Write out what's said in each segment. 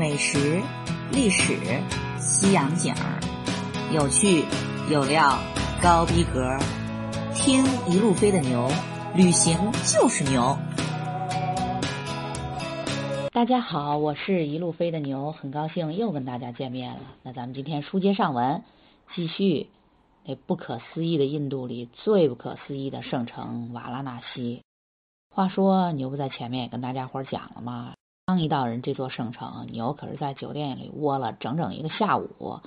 美食、历史、西洋景儿，有趣有料，高逼格。听一路飞的牛，旅行就是牛。大家好，我是一路飞的牛，很高兴又跟大家见面了。那咱们今天书接上文，继续那不可思议的印度里最不可思议的圣城瓦拉纳西。话说牛不在前面也跟大家伙讲了吗？刚一到人这座圣城，牛可是在酒店里窝了整整一个下午，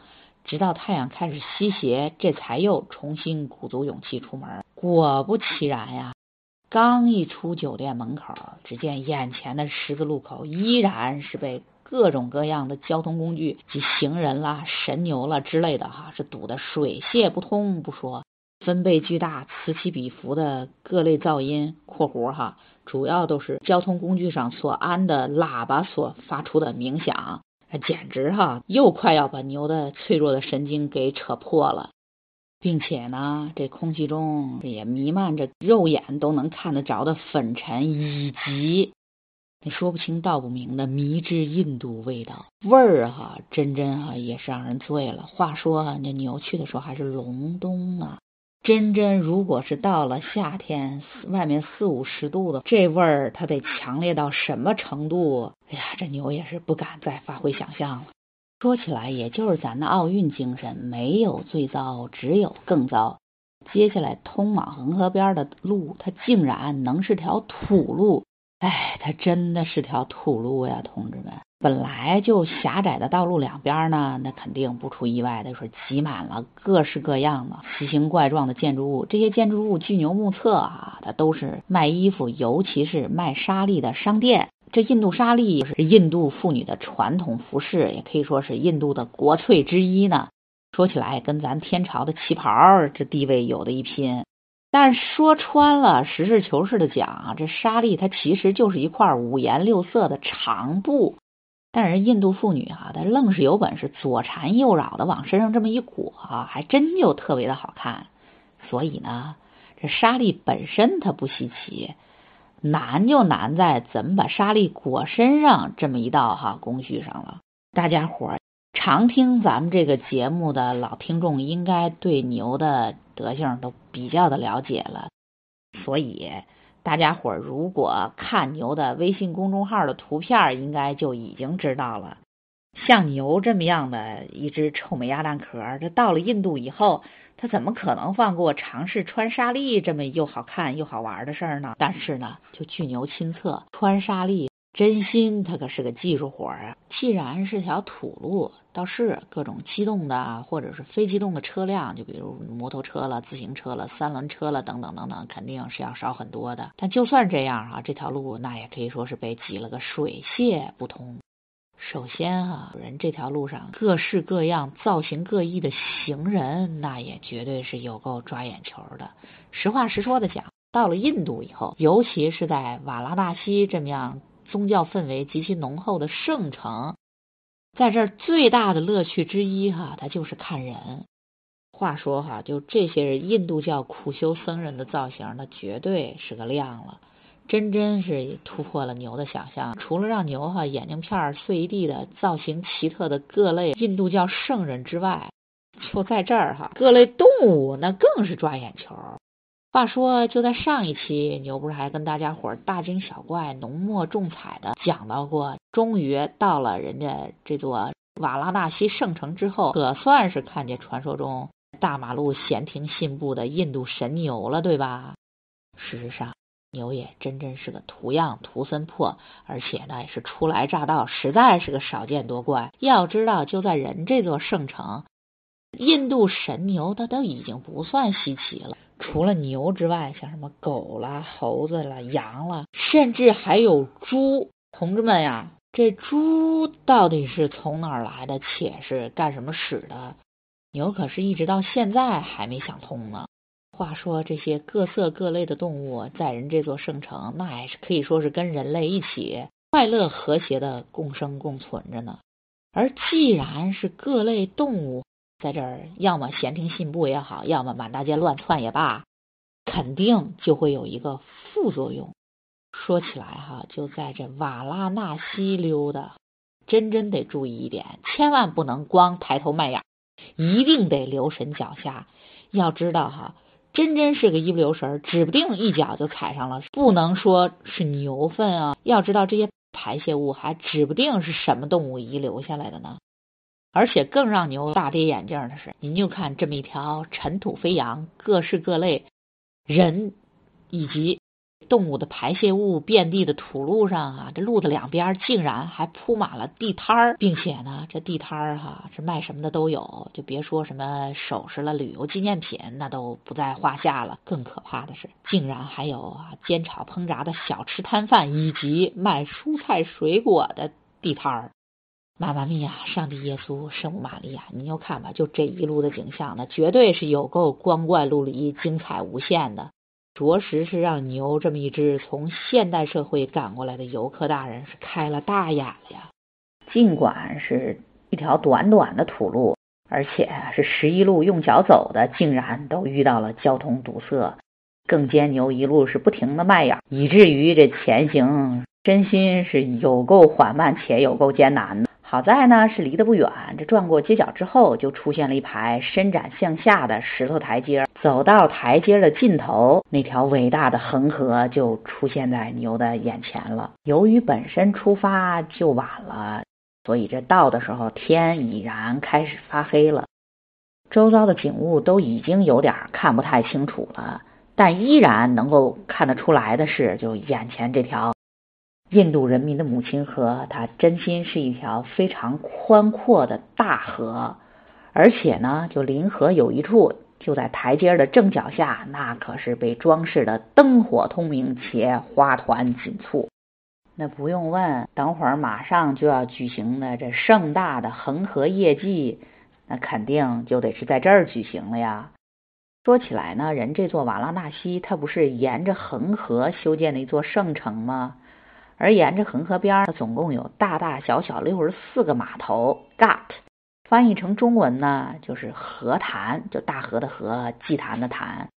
直到太阳开始西斜，这才又重新鼓足勇气出门。果不其然呀，刚一出酒店门口，只见眼前的十字路口依然是被各种各样的交通工具及行人啦、神牛了之类的哈，是堵得水泄不通不说，分贝巨大、此起彼伏的各类噪音（括弧哈）主要都是交通工具上所安的喇叭所发出的鸣响，简直哈又快要把牛的脆弱的神经给扯破了。并且呢，这空气中也弥漫着肉眼都能看得着的粉尘，以及那说不清道不明的迷之印度味道，味儿哈，真真哈也是让人醉了。话说那牛去的时候还是隆冬啊，真真如果是到了夏天，外面四五十度的，这味儿它得强烈到什么程度？哎呀，这牛也是不敢再发挥想象了。说起来，也就是咱的奥运精神，没有最糟，只有更糟。接下来通往恒河边的路，它竟然能是条土路，哎，它真的是条土路呀，同志们！本来就狭窄的道路两边呢，那肯定不出意外的是挤满了各式各样的奇形怪状的建筑物。这些建筑物巨牛目测啊，它都是卖衣服，尤其是卖纱丽的商店。这印度纱丽是印度妇女的传统服饰，也可以说是印度的国粹之一呢。说起来，跟咱天朝的旗袍这地位有的一拼。但说穿了，实事求是的讲啊，这纱丽它其实就是一块五颜六色的长布。但是印度妇女哈，她愣是有本事左缠右绕的往身上这么一裹啊，还真就特别的好看。所以呢，这纱丽本身它不稀奇。难就难在怎么把纱丽裹身上这么一道哈工序上了。大家伙儿常听咱们这个节目的老听众，应该对牛的德性都比较的了解了。所以大家伙儿如果看牛的微信公众号的图片，应该就已经知道了。像牛这么样的一只臭美鸭蛋壳，它到了印度以后。它怎么可能放过尝试穿纱丽这么又好看又好玩的事儿呢？但是呢，就据牛亲测，穿纱丽真心它可是个技术活儿啊。既然是条土路，倒是各种机动的或者是非机动的车辆，就比如摩托车了、自行车了、三轮车了等等等等，肯定是要少很多的。但就算这样啊，这条路那也可以说是被挤了个水泄不通。首先啊，人这条路上各式各样、造型各异的行人，那也绝对是有够抓眼球的。实话实说的讲，到了印度以后，尤其是在瓦拉纳西这么样宗教氛围极其浓厚的圣城，在这儿最大的乐趣之一哈，它就是看人。话说哈，就这些印度教苦修僧人的造型，那绝对是个亮了。真真是突破了牛的想象，除了让牛哈眼镜片碎一地的造型奇特的各类印度教圣人之外，就在这儿哈，各类动物那更是抓眼球。话说就在上一期，牛不是还跟大家伙儿大惊小怪、浓墨重彩的讲到过，终于到了人家这座瓦拉纳西圣城之后，可算是看见传说中大马路闲庭信步的印度神牛了，对吧？事实上。牛也真真是个图样图森破，而且呢也是初来乍到，实在是个少见多怪。要知道，就在人这座圣城，印度神牛它都已经不算稀奇了。除了牛之外，像什么狗啦、猴子啦、羊啦，甚至还有猪。同志们呀，这猪到底是从哪儿来的，且是干什么使的？牛可是一直到现在还没想通呢。话说这些各色各类的动物在人这座圣城，那也是可以说是跟人类一起快乐和谐的共生共存着呢。而既然是各类动物在这儿，要么闲庭信步也好，要么满大街乱窜也罢，肯定就会有一个副作用。说起来哈，就在这瓦拉纳西溜达，真真得注意一点，千万不能光抬头卖眼，一定得留神脚下。要知道哈，真真是个一不留神，指不定一脚就踩上了。不能说是牛粪啊，要知道这些排泄物还指不定是什么动物遗留下来的呢。而且更让牛大跌眼镜的是，您就看这么一条尘土飞扬、各式各类人以及动物的排泄物遍地的土路上啊，这路的两边竟然还铺满了地摊儿，并且呢，这地摊儿哈，这卖什么的都有，就别说什么首饰了、旅游纪念品，那都不在话下了。更可怕的是，竟然还有啊煎炒烹炸的小吃摊贩，以及卖蔬菜水果的地摊儿。妈妈咪呀！上帝、耶稣、圣母玛利亚，您就看吧，就这一路的景象呢，绝对是有够光怪陆离、精彩无限的，着实是让牛这么一只从现代社会赶过来的游客大人是开了大眼了呀！尽管是一条短短的土路，而且是十一路用脚走的，竟然都遇到了交通堵塞，更兼牛一路是不停的迈眼，以至于这前行真心是有够缓慢且有够艰难的。好在呢，是离得不远。这转过街角之后，就出现了一排伸展向下的石头台阶。走到台阶的尽头，那条伟大的恒河就出现在牛的眼前了。由于本身出发就晚了，所以这到的时候天已然开始发黑了，周遭的景物都已经有点看不太清楚了。但依然能够看得出来的是，就眼前这条。印度人民的母亲河，它真心是一条非常宽阔的大河，而且呢，就临河有一处，就在台阶的正脚下，那可是被装饰的灯火通明且花团锦簇。那不用问，等会儿马上就要举行的这盛大的恒河夜祭，那肯定就得是在这儿举行了呀。说起来呢，人这座瓦拉纳西，它不是沿着恒河修建的一座圣城吗？而沿着恒河边，总共有大大小小六十四个码头，ghat，翻译成中文呢就是河坛，就大河的河，祭坛的坛。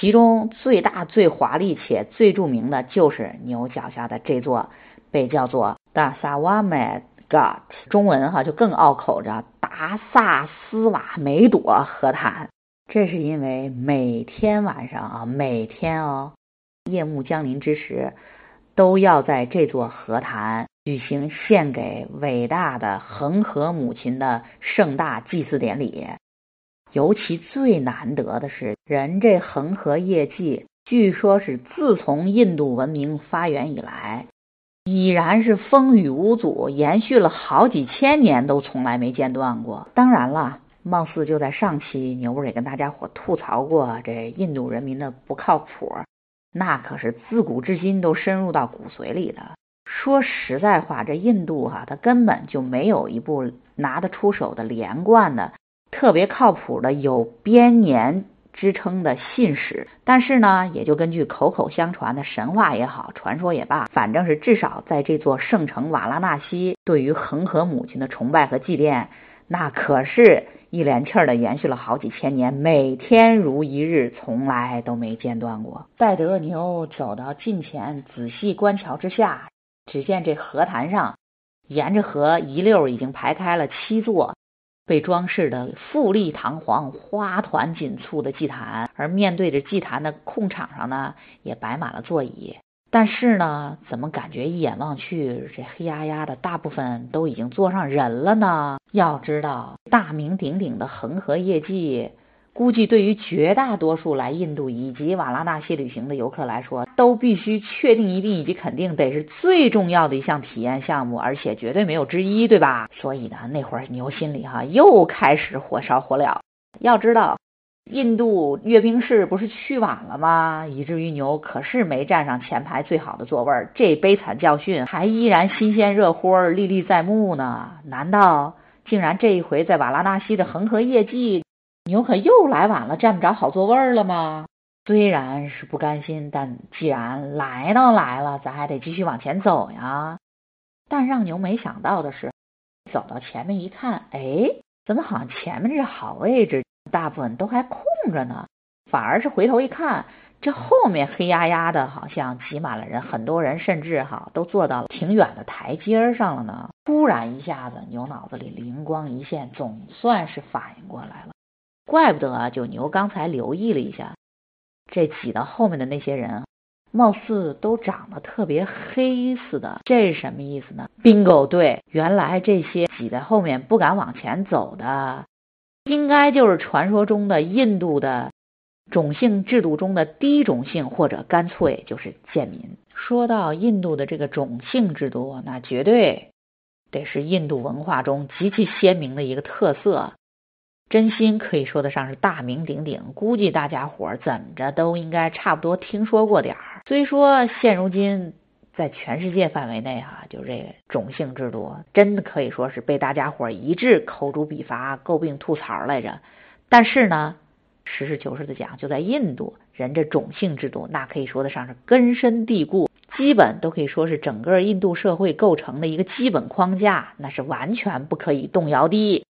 其中最大、最华丽且最著名的就是牛脚下的这座，被叫做 Dasawame Ghat，中文哈就更拗口着达萨斯瓦梅朵河坛。这是因为每天晚上啊，每天哦，夜幕降临之时。都要在这座河坛举行献给伟大的恒河母亲的盛大祭祀典礼。尤其最难得的是，人这恒河夜祭，据说是自从印度文明发源以来，已然是风雨无阻，延续了好几千年，都从来没间断过。当然了，貌似就在上期牛儿也跟大家伙吐槽过这印度人民的不靠谱。那可是自古至今都深入到骨髓里的。说实在话，这印度哈，它根本就没有一部拿得出手的连贯的、特别靠谱的、有编年之称的信史。但是呢，也就根据口口相传的神话也好，传说也罢，反正是至少在这座圣城瓦拉纳西，对于恒河母亲的崇拜和祭奠，那可是。一连气儿的延续了好几千年，每天如一日，从来都没间断过。戴德牛走到近前，仔细观瞧之下，只见这河滩上，沿着河一溜已经排开了七座被装饰的富丽堂皇、花团锦簇的祭坛，而面对着祭坛的空场上呢，也摆满了座椅。但是呢，怎么感觉一眼望去，这黑压压的大部分都已经坐上人了呢？要知道，大名鼎鼎的恒河夜祭，估计对于绝大多数来印度以及瓦拉纳西旅行的游客来说，都必须确定一定以及肯定得是最重要的一项体验项目，而且绝对没有之一，对吧？所以呢，那会儿牛心里哈又开始火烧火燎。要知道。印度阅兵式不是去晚了吗？以至于牛可是没站上前排最好的座位儿，这悲惨教训还依然新鲜热乎儿、历历在目呢。难道竟然这一回在瓦拉纳西的恒河夜祭，牛可又来晚了，占不着好座位了吗？虽然是不甘心，但既然来都来了，咱还得继续往前走呀。但让牛没想到的是，走到前面一看，哎，怎么好像前面这好位置？大部分都还空着呢，反而是回头一看，这后面黑压压的，好像挤满了人，很多人甚至哈都坐到了挺远的台阶上了呢。突然一下子，牛脑子里灵光一现，总算是反应过来了。怪不得啊，就牛刚才留意了一下，这挤到后面的那些人，貌似都长得特别黑似的。这是什么意思呢？bingo，对，原来这些挤在后面不敢往前走的，应该就是传说中的印度的。种姓制度中的低种姓，或者干脆就是贱民。说到印度的这个种姓制度，那绝对得是印度文化中极其鲜明的一个特色，真心可以说得上是大名鼎鼎。估计大家伙儿怎么着都应该差不多听说过点儿。虽说现如今在全世界范围内哈，就这种姓制度真的可以说是被大家伙一致口诛笔伐、诟病吐槽来着，但是呢。实事求是的讲，就在印度，人这种姓制度，那可以说得上是根深蒂固，基本都可以说是整个印度社会构成的一个基本框架，那是完全不可以动摇的。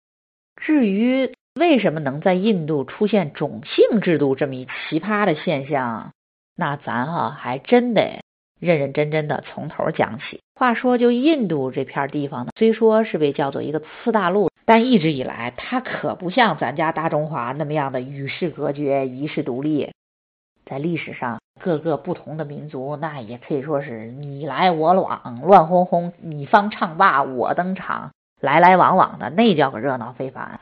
至于为什么能在印度出现种姓制度这么一奇葩的现象，那咱哈还真得认认真真的从头讲起。话说，就印度这片地方呢，虽说是被叫做一个次大陆。但一直以来，它可不像咱家大中华那么样的与世隔绝、遗世独立。在历史上，各个不同的民族，那也可以说是你来我往、乱哄哄，你方唱罢我登场，来来往往的，那叫个热闹非凡。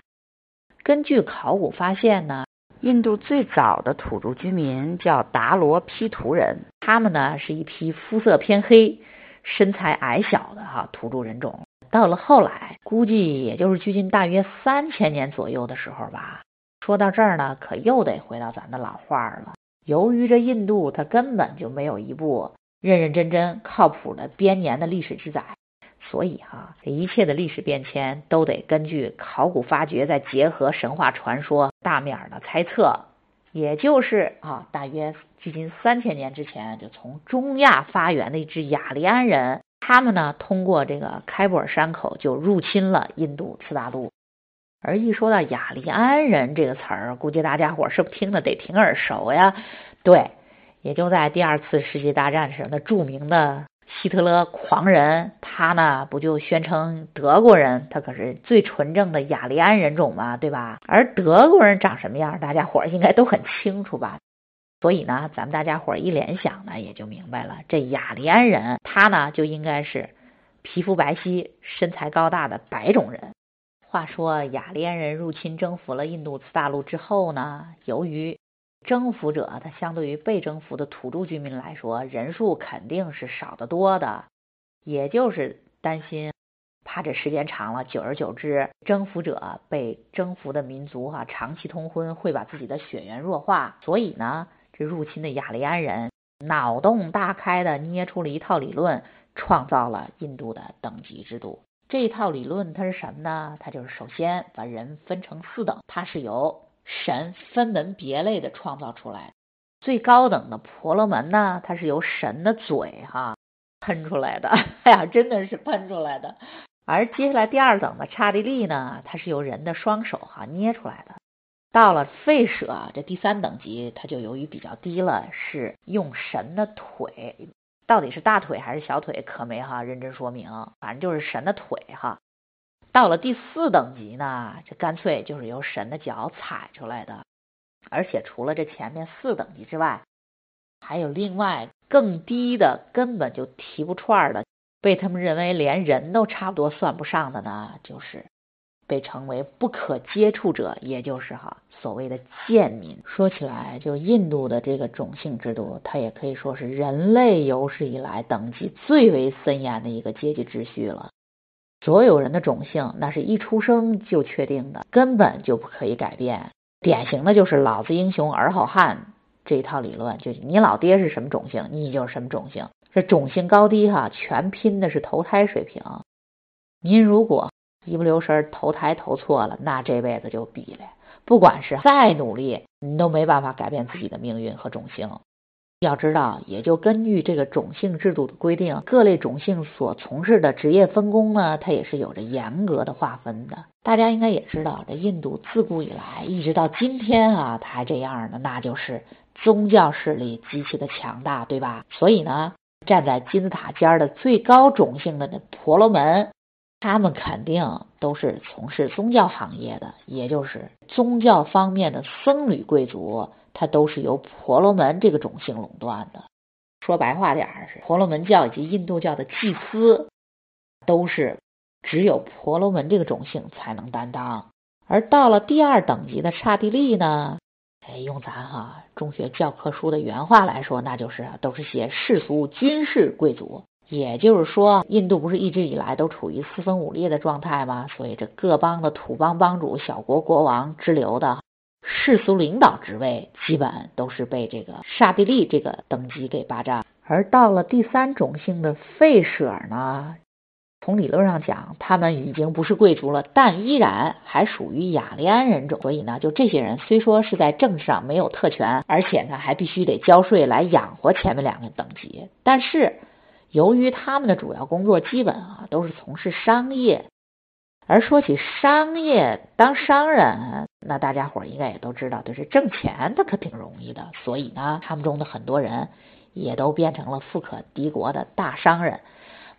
根据考古发现呢，印度最早的土著居民叫达罗毗荼人，他们呢是一批肤色偏黑、身材矮小的哈土著人种。到了后来，估计也就是距今大约三千年左右的时候吧。说到这儿呢，可又得回到咱的老话了。由于这印度它根本就没有一部认认真真、靠谱的编年的历史记载，所以哈，这一切的历史变迁都得根据考古发掘，再结合神话传说，大面儿的猜测。也就是啊，大约距今三千年之前，就从中亚发源的一支雅利安人。他们呢，通过这个开布尔山口就入侵了印度次大陆。而一说到雅利安人这个词儿，估计大家伙是不是听的得挺耳熟呀？对，也就在第二次世界大战时，那著名的希特勒狂人，他呢不就宣称德国人他可是最纯正的雅利安人种嘛，对吧？而德国人长什么样，大家伙儿应该都很清楚吧？所以呢，咱们大家伙儿一联想呢，也就明白了，这雅利安人他呢就应该是皮肤白皙、身材高大的白种人。话说雅利安人入侵征服了印度次大陆之后呢，由于征服者他相对于被征服的土著居民来说，人数肯定是少得多的，也就是担心怕这时间长了，久而久之，征服者被征服的民族哈长期通婚会把自己的血缘弱化，所以呢。这入侵的雅利安人脑洞大开的捏出了一套理论，创造了印度的等级制度。这套理论它是什么呢？它就是首先把人分成四等，它是由神分门别类的创造出来。最高等的婆罗门呢，它是由神的嘴哈喷出来的，哎呀，真的是喷出来的。而接下来第二等的刹帝利呢，它是由人的双手哈捏出来的。到了吠舍这第三等级，它就由于比较低了，是用神的腿，到底是大腿还是小腿，可没哈认真说明，反正就是神的腿哈。到了第四等级呢，这干脆就是由神的脚踩出来的，而且除了这前面四等级之外，还有另外更低的，根本就提不串的，被他们认为连人都差不多算不上的呢，就是。被称为不可接触者，也就是哈所谓的贱民。说起来，就印度的这个种姓制度，它也可以说是人类有史以来等级最为森严的一个阶级秩序了。所有人的种姓，那是一出生就确定的，根本就不可以改变。典型的就是“老子英雄儿好汉”这一套理论，就你老爹是什么种姓，你就是什么种姓。这种姓高低哈，全拼的是投胎水平。您如果。一不留神投胎投错了，那这辈子就毙了。不管是再努力，你都没办法改变自己的命运和种姓。要知道，也就根据这个种姓制度的规定，各类种姓所从事的职业分工呢，它也是有着严格的划分的。大家应该也知道，这印度自古以来一直到今天啊，它还这样的，那就是宗教势力极其的强大，对吧？所以呢，站在金字塔尖的最高种姓的那婆罗门，他们肯定都是从事宗教行业的，也就是宗教方面的僧侣贵族，它都是由婆罗门这个种姓垄断的。说白话点儿是，婆罗门教以及印度教的祭司，都是只有婆罗门这个种姓才能担当。而到了第二等级的刹帝利呢，哎，用咱哈中学教科书的原话来说，那就是都是些世俗军事贵族。也就是说，印度不是一直以来都处于四分五裂的状态吗？所以这各邦的土邦邦主、小国国王之流的。世俗领导职位基本都是被这个刹帝利这个等级给霸占，而到了第三种姓的吠舍呢，从理论上讲，他们已经不是贵族了，但依然还属于雅利安人种。所以呢，就这些人虽说是在政治上没有特权，而且呢还必须得交税来养活前面两个等级，但是由于他们的主要工作基本啊都是从事商业。而说起商业，当商人，那大家伙应该也都知道，就是挣钱，他可挺容易的。所以呢，他们中的很多人也都变成了富可敌国的大商人。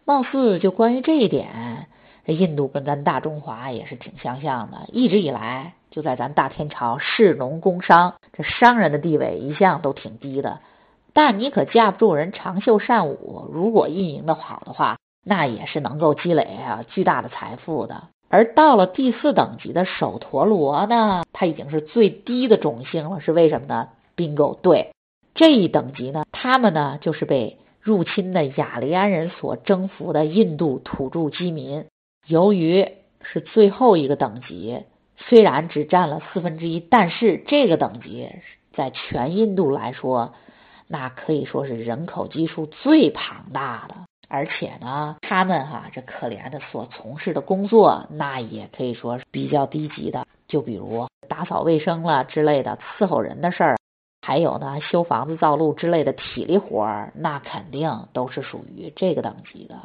貌似就关于这一点，印度跟咱大中华也是挺相像的。一直以来，就在咱大天朝，士农工商，这商人的地位一向都挺低的。但你可架不住人长袖善舞，如果运营的好的话，那也是能够积累啊巨大的财富的。而到了第四等级的首陀罗呢，它已经是最低的种姓了，是为什么呢？bingo，对，这一等级呢，他们呢就是被入侵的雅利安人所征服的印度土著居民。由于是最后一个等级，虽然只占了四分之一，但是这个等级在全印度来说，那可以说是人口基数最庞大的。而且呢，他们哈这可怜的所从事的工作，那也可以说是比较低级的。就比如打扫卫生了之类的伺候人的事儿，还有呢修房子造路之类的体力活儿，那肯定都是属于这个等级的。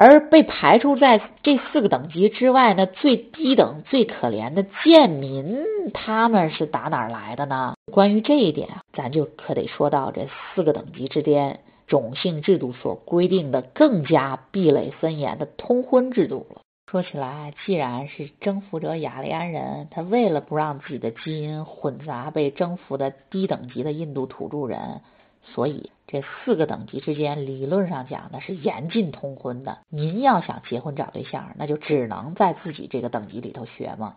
而被排除在这四个等级之外呢，最低等、最可怜的贱民，他们是打哪儿来的呢？关于这一点，咱就可得说到这四个等级之间。种姓制度所规定的更加壁垒森严的通婚制度了。说起来，既然是征服者雅利安人，他为了不让自己的基因混杂被征服的低等级的印度土著人，所以这四个等级之间理论上讲的是严禁通婚的。您要想结婚找对象，那就只能在自己这个等级里头学嘛。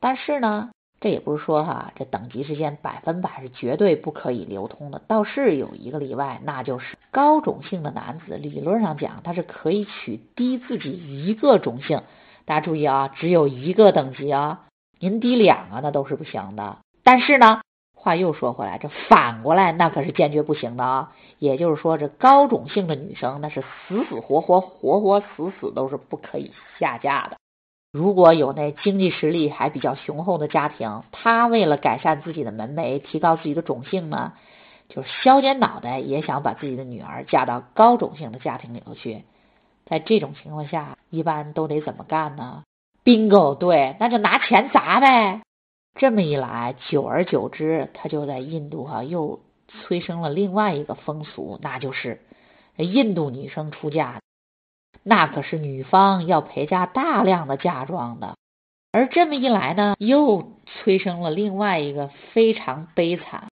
但是呢？这也不是说哈，这等级之间百分百是绝对不可以流通的，倒是有一个例外，那就是高种姓的男子，理论上讲他是可以娶低自己一个种姓。大家注意啊，只有一个等级啊，您低两个那都是不行的。但是呢，话又说回来，这反过来那可是坚决不行的啊。也就是说，这高种姓的女生那是死死活活、活活死死都是不可以下嫁的。如果有那经济实力还比较雄厚的家庭，他为了改善自己的门楣，提高自己的种姓呢，就是削尖脑袋也想把自己的女儿嫁到高种姓的家庭里头去。在这种情况下，一般都得怎么干呢？bingo，对，那就拿钱砸呗。这么一来，久而久之，他就在印度哈又催生了另外一个风俗，那就是印度女生出嫁。那可是女方要陪嫁大量的嫁妆的，而这么一来呢，又催生了另外一个非常悲惨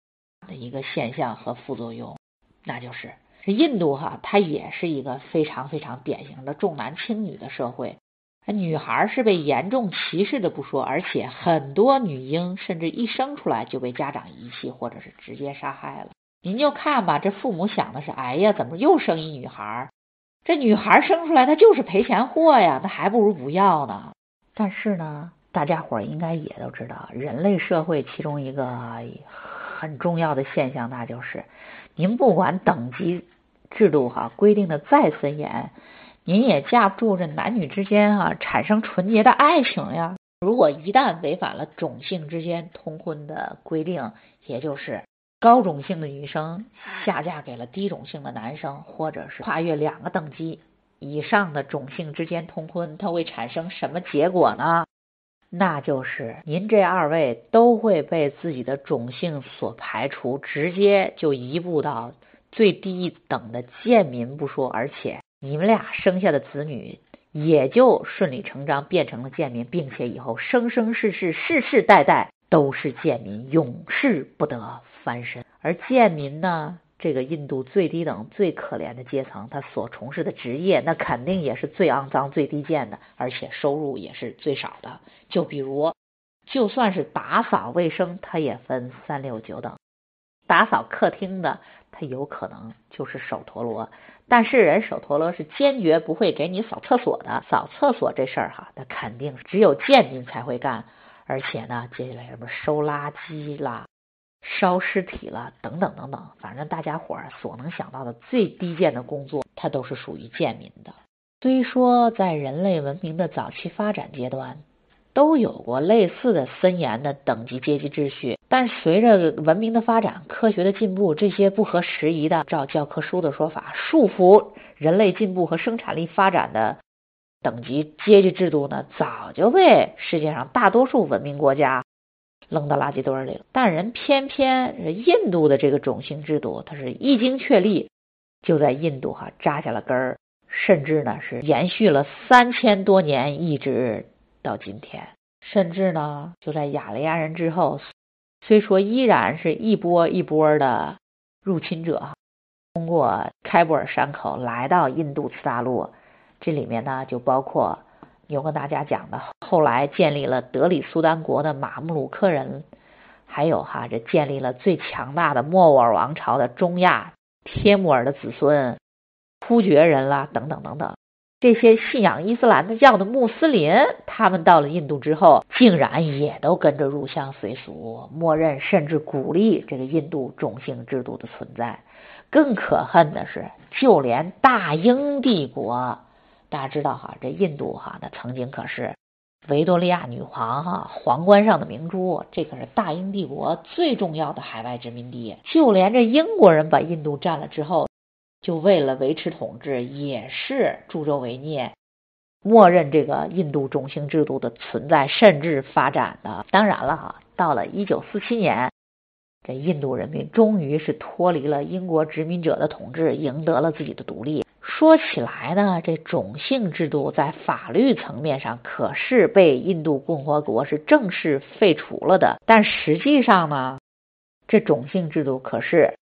的一个现象和副作用，那就是印度哈，它也是一个非常非常典型的重男轻女的社会，女孩是被严重歧视的不说，而且很多女婴甚至一生出来就被家长遗弃或者是直接杀害了。您就看吧，这父母想的是，哎呀，怎么又生一女孩？这女孩生出来，她就是赔钱货呀，那还不如不要呢。但是呢，大家伙应该也都知道，人类社会其中一个很重要的现象，那就是您不管等级制度哈规定的再森严，您也架不住这男女之间啊产生纯洁的爱情呀。如果一旦违反了种姓之间通婚的规定，也就是。高种姓的女生下嫁给了低种姓的男生，或者是跨越两个等级以上的种姓之间通婚，它会产生什么结果呢？那就是您这二位都会被自己的种姓所排除，直接就移步到最低等的贱民不说，而且你们俩生下的子女也就顺理成章变成了贱民，并且以后生生世世、世世代代都是贱民，永世不得翻身。而贱民呢？这个印度最低等、最可怜的阶层，他所从事的职业，那肯定也是最肮脏、最低贱的，而且收入也是最少的。就比如，就算是打扫卫生，他也分三六九等。打扫客厅的，他有可能就是手陀螺，但是人手陀螺是坚决不会给你扫厕所的。扫厕所这事儿哈，那肯定只有贱民才会干。而且呢，接下来什么收垃圾啦。烧尸体了，等等等等，反正大家伙儿所能想到的最低贱的工作，它都是属于贱民的。虽说在人类文明的早期发展阶段，都有过类似的森严的等级阶级秩序，但随着文明的发展、科学的进步，这些不合时宜的，照教科书的说法，束缚人类进步和生产力发展的等级阶级制度呢，早就被世界上大多数文明国家。扔到垃圾堆里了，但人偏偏印度的这个种姓制度，它是一经确立，就在印度哈扎下了根儿，甚至呢是延续了三千多年，一直到今天。甚至呢，就在雅利安人之后，虽说依然是一波一波的入侵者，通过开布尔山口来到印度次大陆，这里面呢就包括。有跟大家讲的，后来建立了德里苏丹国的马穆鲁克人，还有哈这建立了最强大的莫卧儿王朝的中亚帖木儿的子孙突厥人啦，等等等等，这些信仰伊斯兰的教的穆斯林，他们到了印度之后，竟然也都跟着入乡随俗，默认甚至鼓励这个印度种姓制度的存在。更可恨的是，就连大英帝国。大家知道哈，这印度哈，那曾经可是维多利亚女皇哈皇冠上的明珠，这可是大英帝国最重要的海外殖民地。就连这英国人把印度占了之后，就为了维持统治，也是助纣为虐，默认这个印度种姓制度的存在，甚至发展的。当然了哈，到了一九四七年，这印度人民终于是脱离了英国殖民者的统治，赢得了自己的独立。说起来呢，这种姓制度在法律层面上可是被印度共和国是正式废除了的，但实际上呢，这种姓制度可是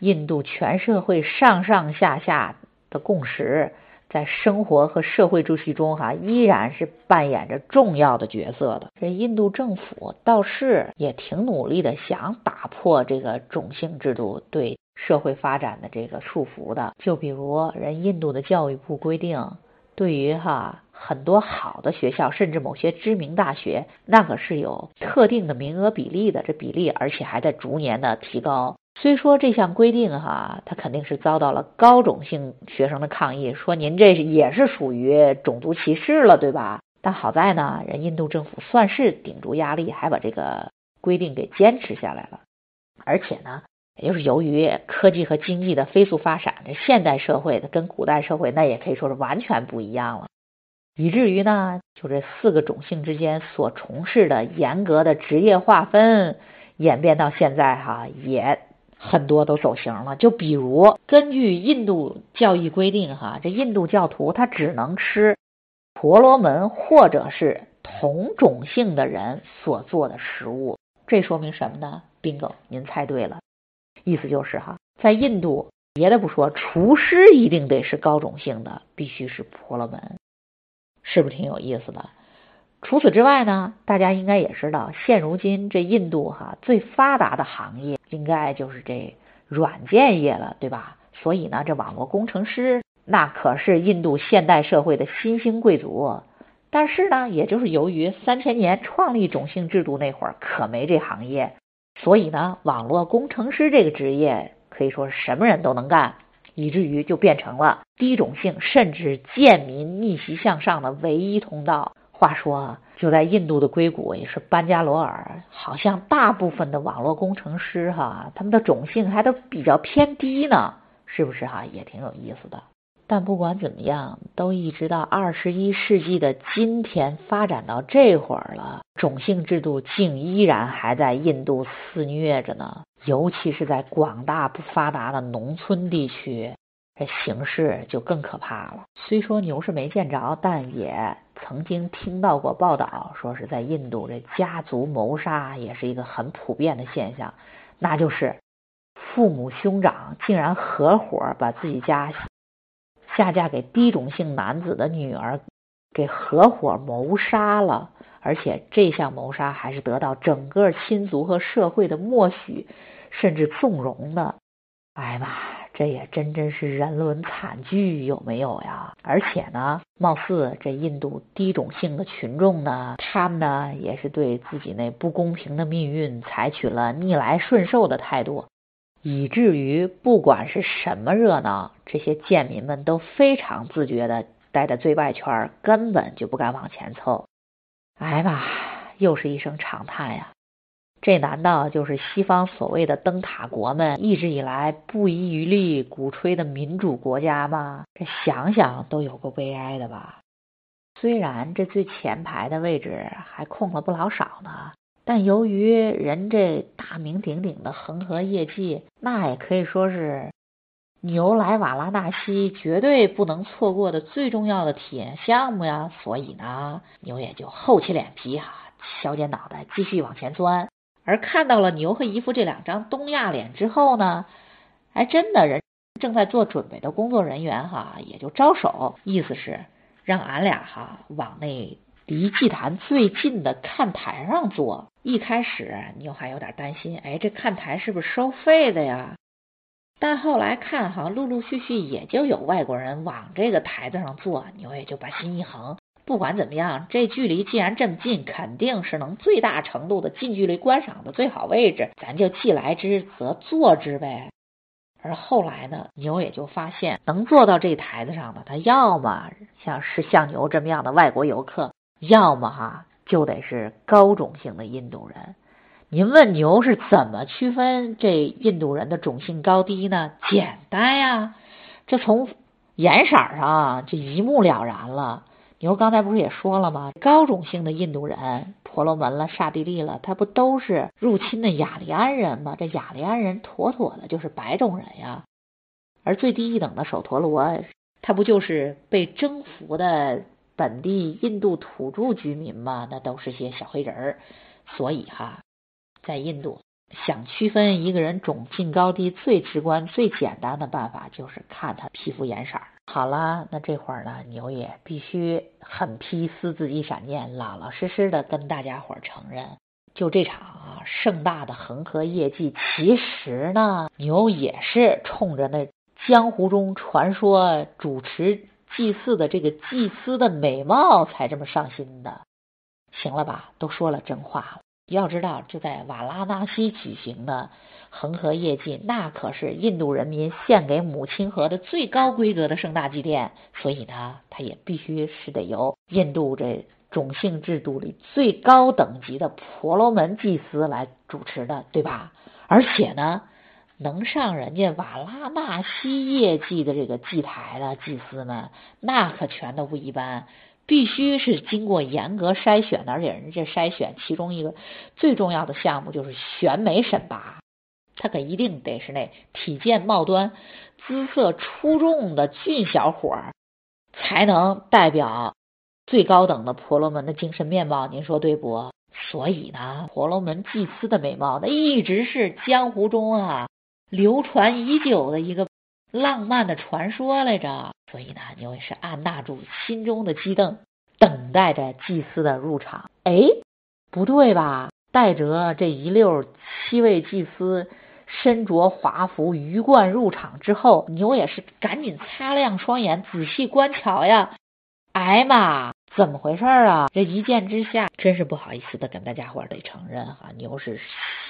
印度全社会上上下下的共识，在生活和社会秩序中哈依然是扮演着重要的角色的。这印度政府倒是也挺努力的，想打破这个种姓制度对。社会发展的这个束缚的，就比如人印度的教育部规定，对于哈很多好的学校，甚至某些知名大学，那可是有特定的名额比例的，这比例而且还在逐年的提高。虽说这项规定哈，它肯定是遭到了高种姓学生的抗议，说您这也是属于种族歧视了，对吧？但好在呢，人印度政府算是顶住压力，还把这个规定给坚持下来了，而且呢。也就是由于科技和经济的飞速发展，这现代社会的跟古代社会那也可以说是完全不一样了，以至于呢，就这四个种姓之间所从事的严格的职业划分，演变到现在哈，也很多都走形了。就比如根据印度教义规定哈，这印度教徒他只能吃婆罗门或者是同种姓的人所做的食物，这说明什么呢？bingo，您猜对了。意思就是哈，在印度，别的不说，厨师一定得是高种姓的，必须是婆罗门，是不是挺有意思的？除此之外呢，大家应该也知道，现如今这印度哈最发达的行业，应该就是这软件业了，对吧？所以呢，这网络工程师那可是印度现代社会的新兴贵族。但是呢，也就是由于三千年创立种姓制度那会儿，可没这行业。所以呢，网络工程师这个职业可以说是什么人都能干，以至于就变成了低种姓甚至贱民逆袭向上的唯一通道。话说，就在印度的硅谷，也是班加罗尔，好像大部分的网络工程师哈，他们的种姓还都比较偏低呢，是不是哈？也挺有意思的。但不管怎么样，都一直到二十一世纪的今天，发展到这会儿了，种姓制度竟依然还在印度肆虐着呢。尤其是在广大不发达的农村地区，这形势就更可怕了。虽说牛是没见着，但也曾经听到过报道，说是在印度这家族谋杀也是一个很普遍的现象，那就是父母兄长竟然合伙把自己家。下嫁给低种姓男子的女儿，给合伙谋杀了，而且这项谋杀还是得到整个亲族和社会的默许，甚至纵容的。哎呀妈，这也真真是人伦惨剧，有没有呀？而且呢，貌似这印度低种姓的群众呢，他们呢也是对自己那不公平的命运采取了逆来顺受的态度。以至于不管是什么热闹，这些贱民们都非常自觉的待在最外圈，根本就不敢往前凑。哎吧，又是一声长叹呀！这难道就是西方所谓的灯塔国们一直以来不遗余力鼓吹的民主国家吗？这想想都有够悲哀的吧！虽然这最前排的位置还空了不老少呢。但由于人这大名鼎鼎的恒河夜祭，那也可以说是牛来瓦拉纳西绝对不能错过的最重要的体验项目呀。所以呢，牛也就厚起脸皮哈，削尖脑袋继续往前钻。而看到了牛和姨夫这两张东亚脸之后呢，哎，真的人正在做准备的工作人员哈，也就招手，意思是让俺俩哈往那。离祭坛最近的看台上坐，一开始牛还有点担心，哎，这看台是不是收费的呀？但后来看哈，陆陆续续也就有外国人往这个台子上坐，牛也就把心一横，不管怎么样，这距离既然这么近，肯定是能最大程度的近距离观赏的最好位置，咱就既来之则坐之呗。而后来呢，牛也就发现，能坐到这台子上的，他要么像是像牛这么样的外国游客。要么哈就得是高种姓的印度人。您问牛是怎么区分这印度人的种姓高低呢？简单呀，这从颜色上就一目了然了。牛刚才不是也说了吗？高种姓的印度人，婆罗门了、刹帝利了，他不都是入侵的雅利安人吗？这雅利安人妥妥的就是白种人呀。而最低一等的首陀罗，他不就是被征服的？本地印度土著居民嘛，那都是些小黑人儿，所以哈，在印度想区分一个人种姓高低，最直观、最简单的办法就是看他皮肤颜色。好了，那这会儿呢，牛也必须狠批私自一闪念，老老实实的跟大家伙儿承认，就这场啊盛大的恒河业绩，其实呢，牛也是冲着那江湖中传说主持。祭祀的这个祭司的美貌才这么上心的，行了吧？都说了真话了。要知道，就在瓦拉纳西举行的恒河夜祭，那可是印度人民献给母亲河的最高规格的盛大祭奠，所以呢，它也必须是得由印度这种姓制度里最高等级的婆罗门祭司来主持的，对吧？而且呢。能上人家瓦拉纳西业绩的这个祭台的祭司们，那可全都不一般，必须是经过严格筛选的，而且人家筛选其中一个最重要的项目就是选美选拔，他可一定得是那体健貌端、姿色出众的俊小伙儿，才能代表最高等的婆罗门的精神面貌，您说对不？所以呢，婆罗门祭司的美貌，那一直是江湖中啊。流传已久的一个浪漫的传说来着，所以呢，牛也是按捺住心中的激动，等待着祭司的入场。哎，不对吧？带着这一溜七位祭司身着华服鱼贯入场之后，牛也是赶紧擦亮双眼，仔细观瞧呀。哎妈！怎么回事啊？这一见之下，真是不好意思的跟大家伙得承认哈，牛是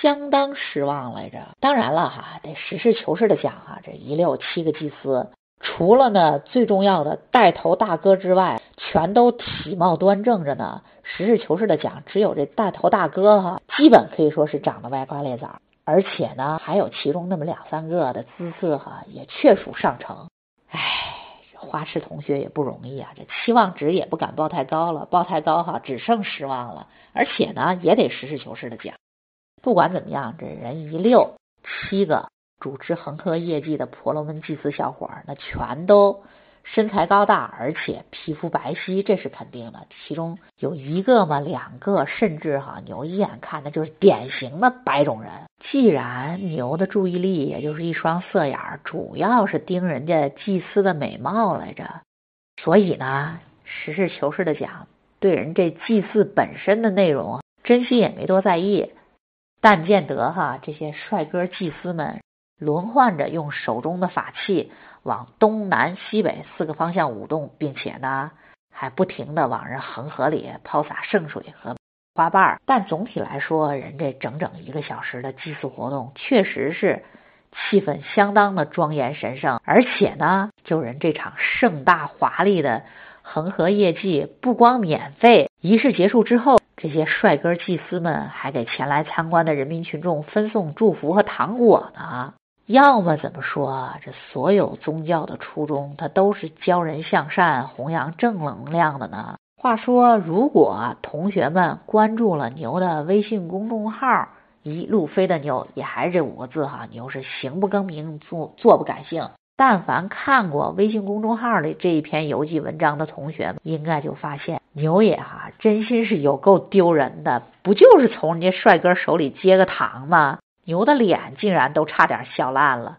相当失望来着。当然了哈，得实事求是的讲哈，这一溜七个祭司，除了呢最重要的带头大哥之外，全都体貌端正着呢。实事求是的讲，只有这带头大哥哈，基本可以说是长得歪瓜裂枣，而且呢，还有其中那么两三个的姿色哈，也确属上乘。花痴同学也不容易啊，这期望值也不敢报太高了，报太高哈，只剩失望了。而且呢，也得实事求是的讲，不管怎么样，这人一溜七个主持恒河业绩的婆罗门祭司小伙儿，那全都。身材高大，而且皮肤白皙，这是肯定的。其中有一个嘛，两个，甚至哈，牛一眼看的就是典型的白种人。既然牛的注意力也就是一双色眼儿，主要是盯人家祭司的美貌来着，所以呢，实事求是的讲，对人这祭祀本身的内容，真心也没多在意。但见得哈，这些帅哥祭司们轮换着用手中的法器。往东南西北四个方向舞动，并且呢，还不停的往人恒河里抛洒圣水和花瓣。但总体来说，人这整整一个小时的祭祀活动，确实是气氛相当的庄严神圣。而且呢，就人这场盛大华丽的恒河夜祭，不光免费，仪式结束之后，这些帅哥祭司们还给前来参观的人民群众分送祝福和糖果呢。要么怎么说？这所有宗教的初衷，它都是教人向善、弘扬正能量的呢。话说，如果同学们关注了牛的微信公众号“一路飞的牛”，也还是这五个字哈，牛是行不更名，坐坐不改姓。但凡看过微信公众号里这一篇游记文章的同学，应该就发现牛爷哈真心是有够丢人的，不就是从人家帅哥手里接个糖吗？牛的脸竟然都差点笑烂了，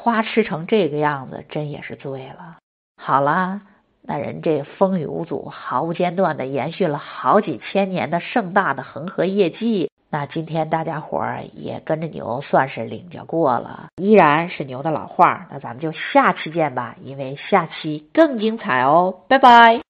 花痴成这个样子，真也是醉了。好了，那人这风雨无阻、毫无间断的延续了好几千年的盛大的恒河业绩，那今天大家伙儿也跟着牛算是领教过了，依然是牛的老话，那咱们就下期见吧，因为下期更精彩哦，拜拜。